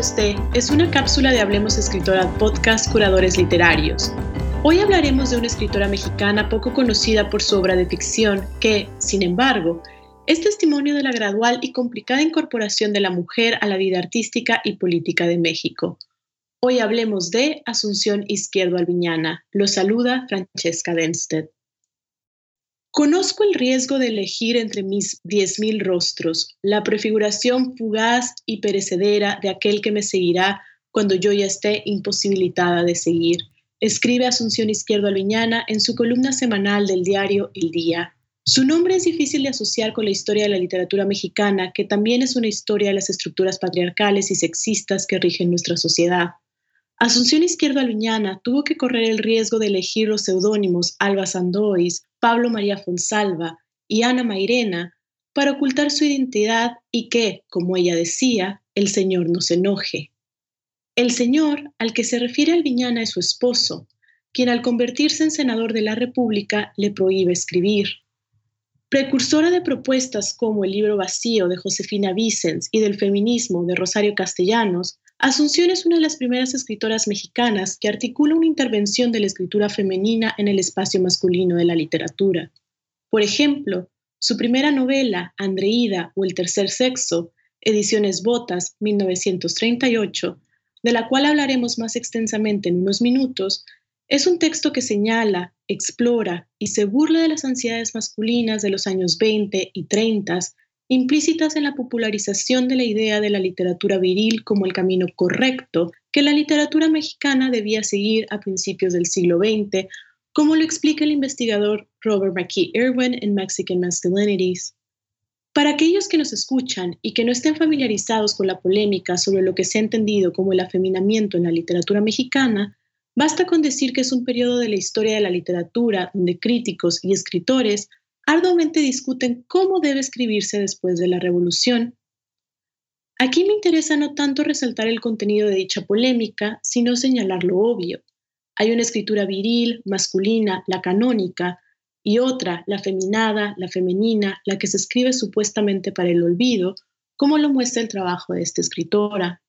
De es una cápsula de Hablemos Escritora Podcast Curadores Literarios. Hoy hablaremos de una escritora mexicana poco conocida por su obra de ficción que, sin embargo, es testimonio de la gradual y complicada incorporación de la mujer a la vida artística y política de México. Hoy hablemos de Asunción Izquierdo Alviñana. Lo saluda Francesca Denstedt. Conozco el riesgo de elegir entre mis diez mil rostros, la prefiguración fugaz y perecedera de aquel que me seguirá cuando yo ya esté imposibilitada de seguir. Escribe Asunción Izquierdo Alviñana en su columna semanal del diario El Día. Su nombre es difícil de asociar con la historia de la literatura mexicana, que también es una historia de las estructuras patriarcales y sexistas que rigen nuestra sociedad. Asunción Izquierdo Alviñana tuvo que correr el riesgo de elegir los seudónimos Alba Sandois, Pablo María Fonsalva y Ana Mairena para ocultar su identidad y que, como ella decía, el Señor no se enoje. El Señor al que se refiere Alviñana es su esposo, quien al convertirse en senador de la República le prohíbe escribir. Precursora de propuestas como el libro vacío de Josefina Vicens y del feminismo de Rosario Castellanos, Asunción es una de las primeras escritoras mexicanas que articula una intervención de la escritura femenina en el espacio masculino de la literatura. Por ejemplo, su primera novela, Andreída o El tercer sexo, Ediciones Botas, 1938, de la cual hablaremos más extensamente en unos minutos, es un texto que señala, explora y se burla de las ansiedades masculinas de los años 20 y 30 implícitas en la popularización de la idea de la literatura viril como el camino correcto que la literatura mexicana debía seguir a principios del siglo XX, como lo explica el investigador Robert McKee Irwin en Mexican Masculinities. Para aquellos que nos escuchan y que no estén familiarizados con la polémica sobre lo que se ha entendido como el afeminamiento en la literatura mexicana, basta con decir que es un periodo de la historia de la literatura donde críticos y escritores arduamente discuten cómo debe escribirse después de la revolución. Aquí me interesa no tanto resaltar el contenido de dicha polémica, sino señalar lo obvio. Hay una escritura viril, masculina, la canónica, y otra, la feminada, la femenina, la que se escribe supuestamente para el olvido, como lo muestra el trabajo de esta escritora.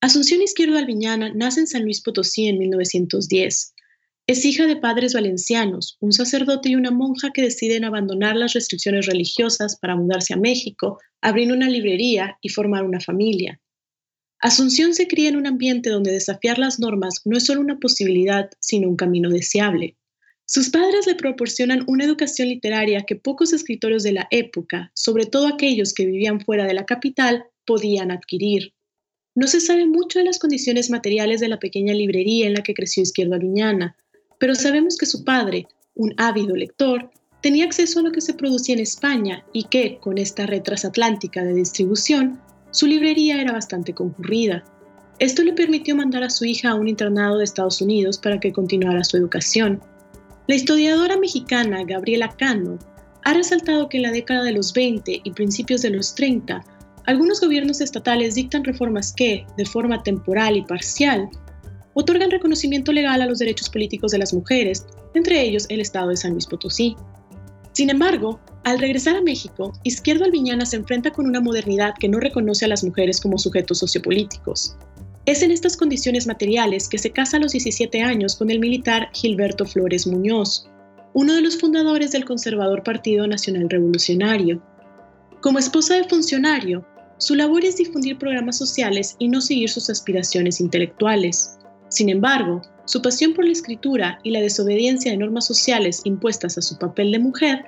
Asunción Izquierdo Alviñana nace en San Luis Potosí en 1910. Es hija de padres valencianos, un sacerdote y una monja que deciden abandonar las restricciones religiosas para mudarse a México, abrir una librería y formar una familia. Asunción se cría en un ambiente donde desafiar las normas no es solo una posibilidad, sino un camino deseable. Sus padres le proporcionan una educación literaria que pocos escritores de la época, sobre todo aquellos que vivían fuera de la capital, podían adquirir. No se sabe mucho de las condiciones materiales de la pequeña librería en la que creció Izquierdo Aluñana, pero sabemos que su padre, un ávido lector, tenía acceso a lo que se producía en España y que, con esta red transatlántica de distribución, su librería era bastante concurrida. Esto le permitió mandar a su hija a un internado de Estados Unidos para que continuara su educación. La historiadora mexicana Gabriela Cano ha resaltado que en la década de los 20 y principios de los 30, algunos gobiernos estatales dictan reformas que, de forma temporal y parcial, otorgan reconocimiento legal a los derechos políticos de las mujeres, entre ellos el Estado de San Luis Potosí. Sin embargo, al regresar a México, Izquierdo Alviñana se enfrenta con una modernidad que no reconoce a las mujeres como sujetos sociopolíticos. Es en estas condiciones materiales que se casa a los 17 años con el militar Gilberto Flores Muñoz, uno de los fundadores del conservador Partido Nacional Revolucionario. Como esposa de funcionario, su labor es difundir programas sociales y no seguir sus aspiraciones intelectuales. Sin embargo, su pasión por la escritura y la desobediencia de normas sociales impuestas a su papel de mujer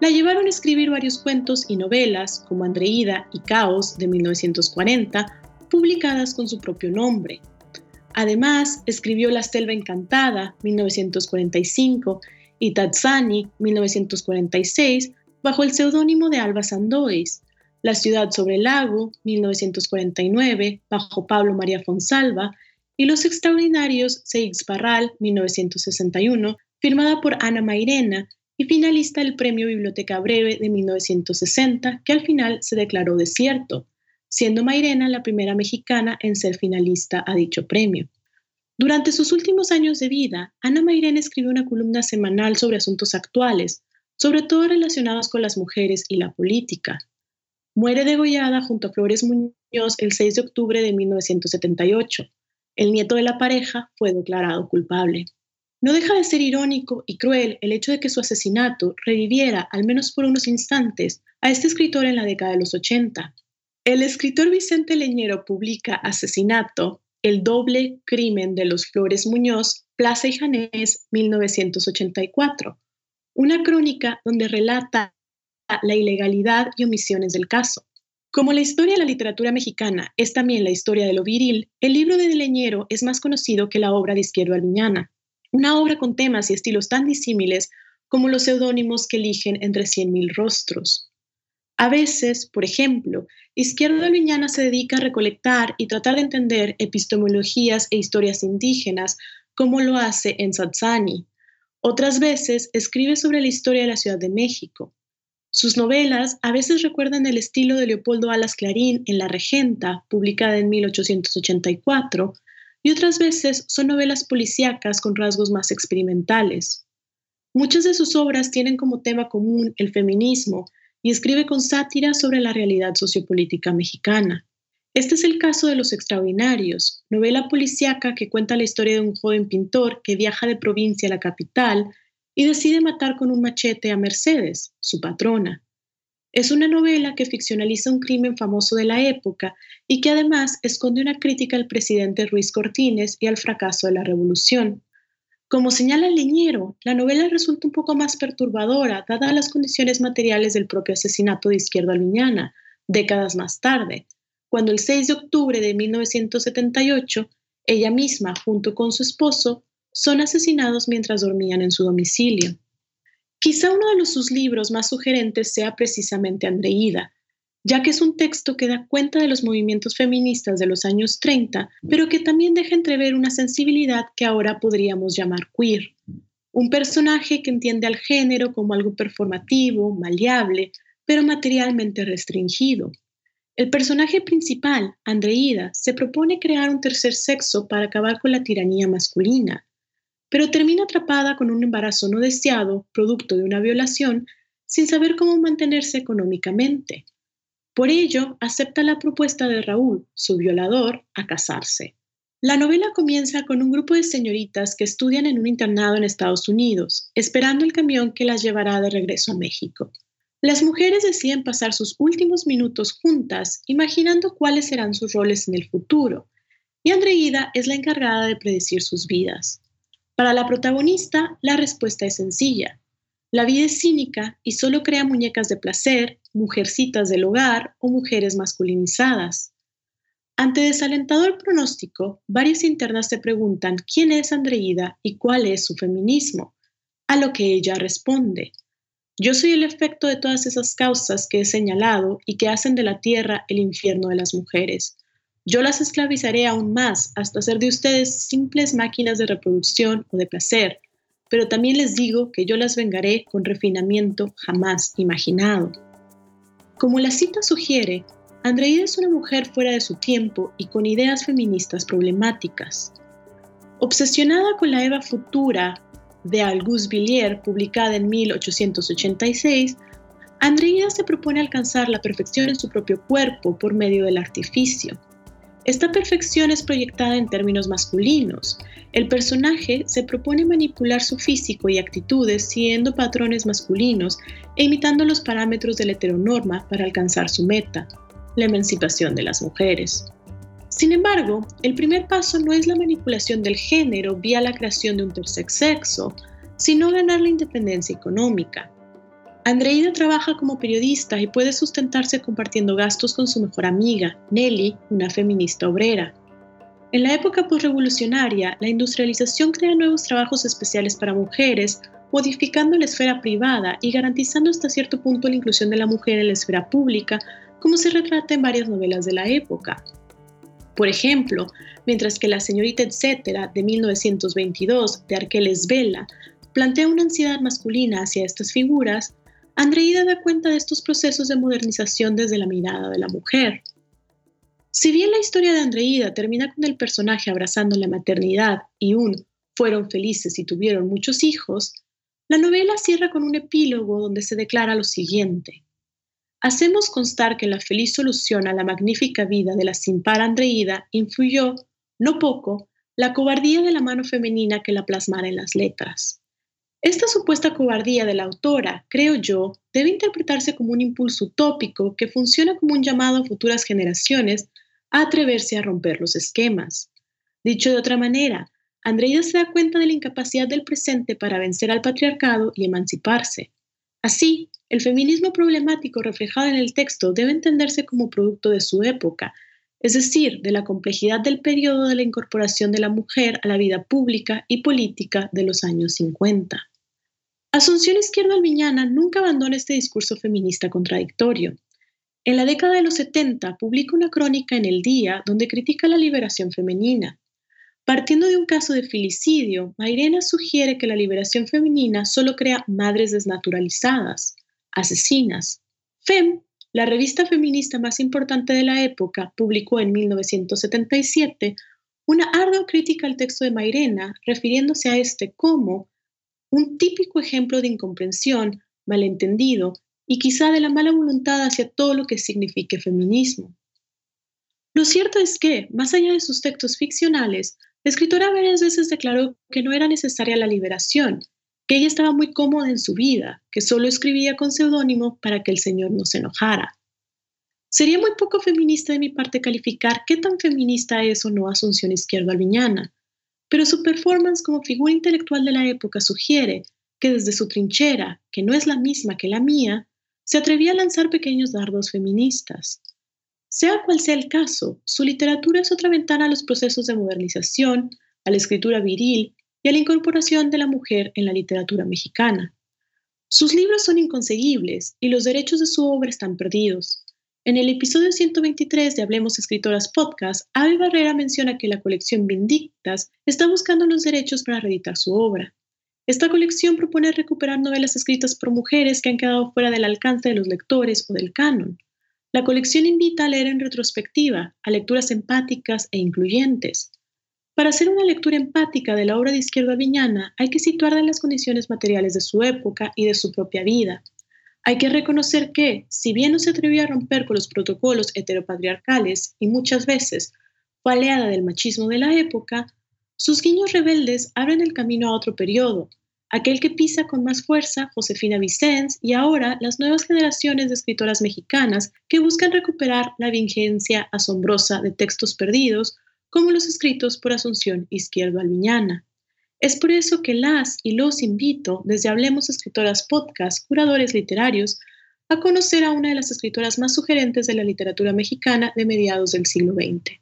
la llevaron a escribir varios cuentos y novelas como Andreída y Caos de 1940, publicadas con su propio nombre. Además, escribió La Selva Encantada, 1945, y Tatsani, 1946, bajo el seudónimo de Alba Sandois, La Ciudad sobre el Lago, 1949, bajo Pablo María Fonsalva, y Los Extraordinarios Seix Barral, 1961, firmada por Ana Mairena y finalista del Premio Biblioteca Breve de 1960, que al final se declaró desierto, siendo Mairena la primera mexicana en ser finalista a dicho premio. Durante sus últimos años de vida, Ana Mairena escribió una columna semanal sobre asuntos actuales, sobre todo relacionados con las mujeres y la política. Muere degollada junto a Flores Muñoz el 6 de octubre de 1978. El nieto de la pareja fue declarado culpable. No deja de ser irónico y cruel el hecho de que su asesinato reviviera, al menos por unos instantes, a este escritor en la década de los 80. El escritor Vicente Leñero publica Asesinato, el doble crimen de los Flores Muñoz, Plaza y Janés, 1984, una crónica donde relata la ilegalidad y omisiones del caso. Como la historia de la literatura mexicana es también la historia de lo viril, el libro de Leñero es más conocido que la obra de Izquierdo Alviñana, una obra con temas y estilos tan disímiles como los seudónimos que eligen entre cien mil rostros. A veces, por ejemplo, Izquierdo Alviñana se dedica a recolectar y tratar de entender epistemologías e historias indígenas, como lo hace en Satsani. Otras veces escribe sobre la historia de la Ciudad de México, sus novelas a veces recuerdan el estilo de Leopoldo Alas Clarín en La Regenta, publicada en 1884, y otras veces son novelas policíacas con rasgos más experimentales. Muchas de sus obras tienen como tema común el feminismo y escribe con sátira sobre la realidad sociopolítica mexicana. Este es el caso de Los Extraordinarios, novela policíaca que cuenta la historia de un joven pintor que viaja de provincia a la capital y decide matar con un machete a Mercedes, su patrona. Es una novela que ficcionaliza un crimen famoso de la época y que además esconde una crítica al presidente Ruiz Cortines y al fracaso de la revolución. Como señala Leñero, la novela resulta un poco más perturbadora dadas las condiciones materiales del propio asesinato de Izquierdo Aliñana, décadas más tarde, cuando el 6 de octubre de 1978, ella misma, junto con su esposo, son asesinados mientras dormían en su domicilio. Quizá uno de sus libros más sugerentes sea precisamente Andreída, ya que es un texto que da cuenta de los movimientos feministas de los años 30, pero que también deja entrever una sensibilidad que ahora podríamos llamar queer. Un personaje que entiende al género como algo performativo, maleable, pero materialmente restringido. El personaje principal, Andreída, se propone crear un tercer sexo para acabar con la tiranía masculina, pero termina atrapada con un embarazo no deseado, producto de una violación, sin saber cómo mantenerse económicamente. Por ello, acepta la propuesta de Raúl, su violador, a casarse. La novela comienza con un grupo de señoritas que estudian en un internado en Estados Unidos, esperando el camión que las llevará de regreso a México. Las mujeres deciden pasar sus últimos minutos juntas, imaginando cuáles serán sus roles en el futuro, y Andreída es la encargada de predecir sus vidas. Para la protagonista, la respuesta es sencilla. La vida es cínica y solo crea muñecas de placer, mujercitas del hogar o mujeres masculinizadas. Ante desalentador pronóstico, varias internas se preguntan quién es Andreída y cuál es su feminismo, a lo que ella responde. Yo soy el efecto de todas esas causas que he señalado y que hacen de la tierra el infierno de las mujeres. Yo las esclavizaré aún más hasta hacer de ustedes simples máquinas de reproducción o de placer, pero también les digo que yo las vengaré con refinamiento jamás imaginado. Como la cita sugiere, Andreida es una mujer fuera de su tiempo y con ideas feministas problemáticas. Obsesionada con la Eva futura de Auguste Villiers, publicada en 1886, Andreida se propone alcanzar la perfección en su propio cuerpo por medio del artificio. Esta perfección es proyectada en términos masculinos. El personaje se propone manipular su físico y actitudes siguiendo patrones masculinos e imitando los parámetros de la heteronorma para alcanzar su meta, la emancipación de las mujeres. Sin embargo, el primer paso no es la manipulación del género vía la creación de un tercer sexo, sino ganar la independencia económica. Andreida trabaja como periodista y puede sustentarse compartiendo gastos con su mejor amiga, Nelly, una feminista obrera. En la época postrevolucionaria, la industrialización crea nuevos trabajos especiales para mujeres, modificando la esfera privada y garantizando hasta cierto punto la inclusión de la mujer en la esfera pública, como se retrata en varias novelas de la época. Por ejemplo, mientras que La señorita etcétera de 1922 de Arqueles Vela plantea una ansiedad masculina hacia estas figuras, Andreida da cuenta de estos procesos de modernización desde la mirada de la mujer. Si bien la historia de Andreida termina con el personaje abrazando la maternidad y un fueron felices y tuvieron muchos hijos, la novela cierra con un epílogo donde se declara lo siguiente. hacemos constar que la feliz solución a la magnífica vida de la sin par Andreída influyó, no poco, la cobardía de la mano femenina que la plasmara en las letras. Esta supuesta cobardía de la autora, creo yo, debe interpretarse como un impulso utópico que funciona como un llamado a futuras generaciones a atreverse a romper los esquemas. Dicho de otra manera, Andreida se da cuenta de la incapacidad del presente para vencer al patriarcado y emanciparse. Así, el feminismo problemático reflejado en el texto debe entenderse como producto de su época, es decir, de la complejidad del periodo de la incorporación de la mujer a la vida pública y política de los años 50. Asunción Izquierdo Alviñana nunca abandona este discurso feminista contradictorio. En la década de los 70 publica una crónica en El Día donde critica la liberación femenina. Partiendo de un caso de filicidio, Mairena sugiere que la liberación femenina solo crea madres desnaturalizadas, asesinas. FEM, la revista feminista más importante de la época, publicó en 1977 una ardua crítica al texto de Mairena, refiriéndose a este como un típico ejemplo de incomprensión, malentendido y quizá de la mala voluntad hacia todo lo que signifique feminismo. Lo cierto es que, más allá de sus textos ficcionales, la escritora varias veces declaró que no era necesaria la liberación, que ella estaba muy cómoda en su vida, que solo escribía con seudónimo para que el Señor no se enojara. Sería muy poco feminista de mi parte calificar qué tan feminista es o no Asunción Izquierdo Alviñana, pero su performance como figura intelectual de la época sugiere que desde su trinchera, que no es la misma que la mía, se atrevía a lanzar pequeños dardos feministas. Sea cual sea el caso, su literatura es otra ventana a los procesos de modernización, a la escritura viril y a la incorporación de la mujer en la literatura mexicana. Sus libros son inconseguibles y los derechos de su obra están perdidos. En el episodio 123 de Hablemos Escritoras Podcast, Ave Barrera menciona que la colección Vindictas está buscando los derechos para reeditar su obra. Esta colección propone recuperar novelas escritas por mujeres que han quedado fuera del alcance de los lectores o del canon. La colección invita a leer en retrospectiva, a lecturas empáticas e incluyentes. Para hacer una lectura empática de la obra de Izquierda Viñana, hay que situarla en las condiciones materiales de su época y de su propia vida. Hay que reconocer que, si bien no se atrevió a romper con los protocolos heteropatriarcales y muchas veces fue aliada del machismo de la época, sus guiños rebeldes abren el camino a otro periodo, aquel que pisa con más fuerza Josefina Vicens y ahora las nuevas generaciones de escritoras mexicanas que buscan recuperar la vigencia asombrosa de textos perdidos como los escritos por Asunción Izquierdo Alviñana. Es por eso que las y los invito, desde Hablemos Escritoras Podcast, curadores literarios, a conocer a una de las escritoras más sugerentes de la literatura mexicana de mediados del siglo XX.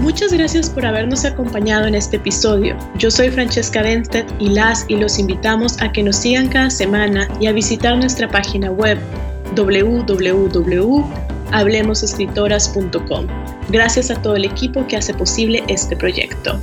Muchas gracias por habernos acompañado en este episodio. Yo soy Francesca Denstedt y las y los invitamos a que nos sigan cada semana y a visitar nuestra página web www.hablemosescritoras.com. Gracias a todo el equipo que hace posible este proyecto.